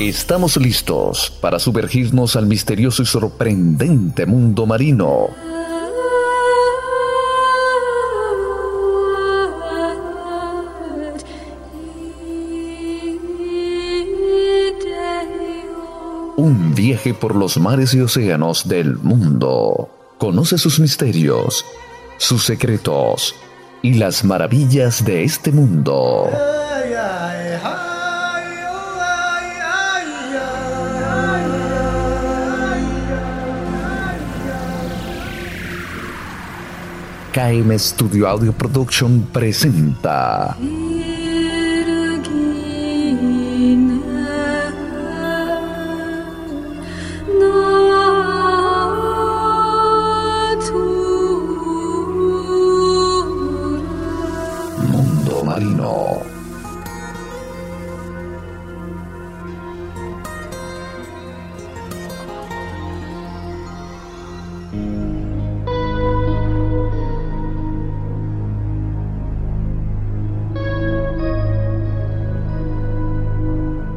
Estamos listos para sumergirnos al misterioso y sorprendente mundo marino. Un viaje por los mares y océanos del mundo. Conoce sus misterios, sus secretos y las maravillas de este mundo. KM Studio Audio Production presenta.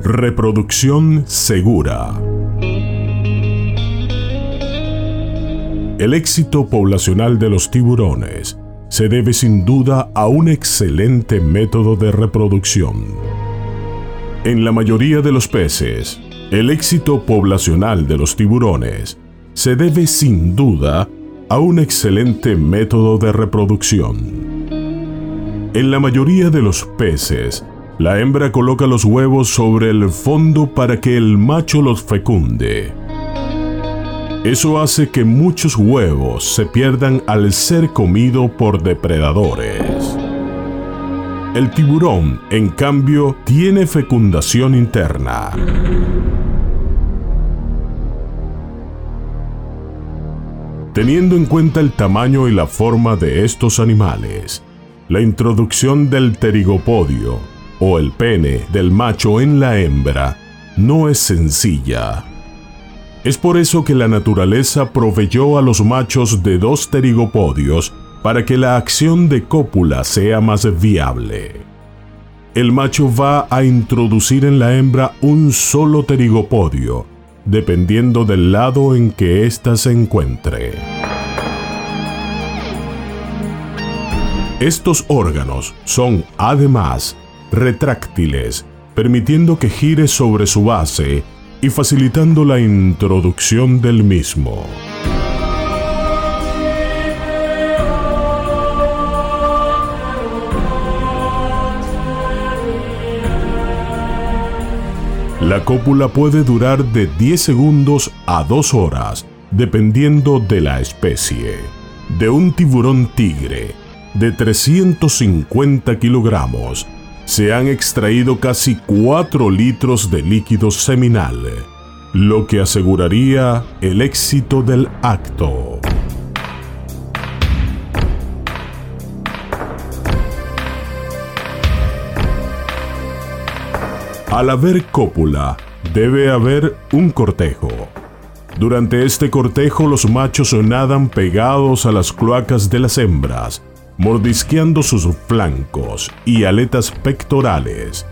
Reproducción segura. El éxito poblacional de los tiburones se debe sin duda a un excelente método de reproducción. En la mayoría de los peces, el éxito poblacional de los tiburones se debe sin duda a un excelente método de reproducción. En la mayoría de los peces, la hembra coloca los huevos sobre el fondo para que el macho los fecunde. Eso hace que muchos huevos se pierdan al ser comido por depredadores. El tiburón, en cambio, tiene fecundación interna. Teniendo en cuenta el tamaño y la forma de estos animales, la introducción del pterigopodio o el pene del macho en la hembra no es sencilla. Es por eso que la naturaleza proveyó a los machos de dos pterigopodios para que la acción de cópula sea más viable. El macho va a introducir en la hembra un solo pterigopodio, dependiendo del lado en que ésta se encuentre. Estos órganos son, además, retráctiles, permitiendo que gire sobre su base y facilitando la introducción del mismo. La cópula puede durar de 10 segundos a 2 horas, dependiendo de la especie. De un tiburón tigre de 350 kilogramos, se han extraído casi 4 litros de líquido seminal, lo que aseguraría el éxito del acto. Al haber cópula, debe haber un cortejo. Durante este cortejo los machos nadan pegados a las cloacas de las hembras, mordisqueando sus flancos y aletas pectorales,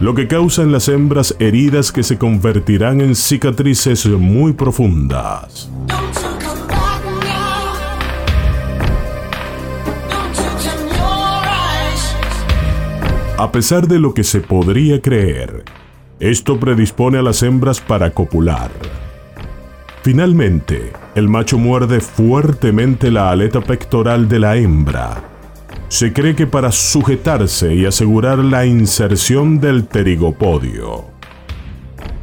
lo que causa en las hembras heridas que se convertirán en cicatrices muy profundas. A pesar de lo que se podría creer, esto predispone a las hembras para copular. Finalmente, el macho muerde fuertemente la aleta pectoral de la hembra. Se cree que para sujetarse y asegurar la inserción del pterigopodio.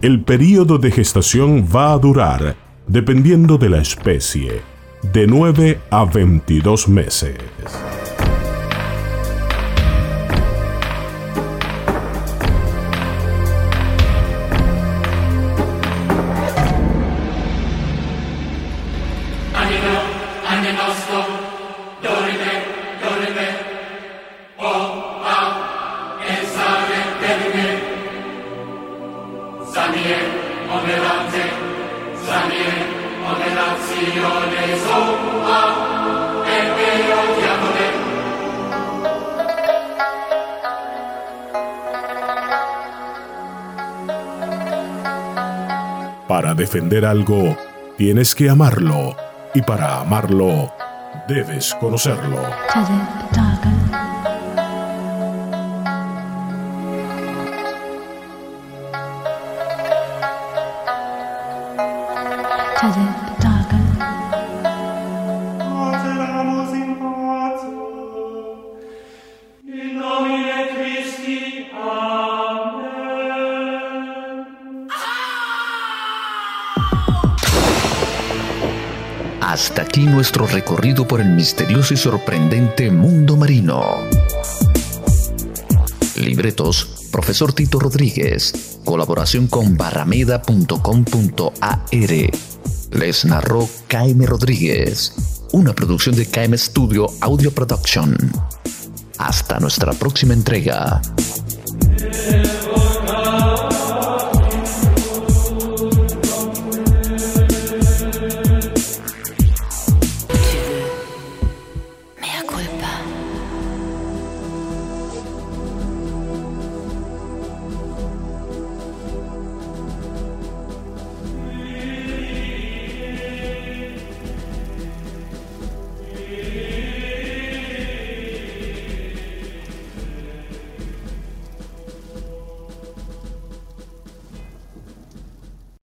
El período de gestación va a durar, dependiendo de la especie, de 9 a 22 meses. Para defender algo, tienes que amarlo. Y para amarlo, debes conocerlo. Hasta aquí nuestro recorrido por el misterioso y sorprendente mundo marino. Libretos, profesor Tito Rodríguez. Colaboración con barrameda.com.ar. Les narró Jaime Rodríguez. Una producción de KM Studio Audio Production. Hasta nuestra próxima entrega.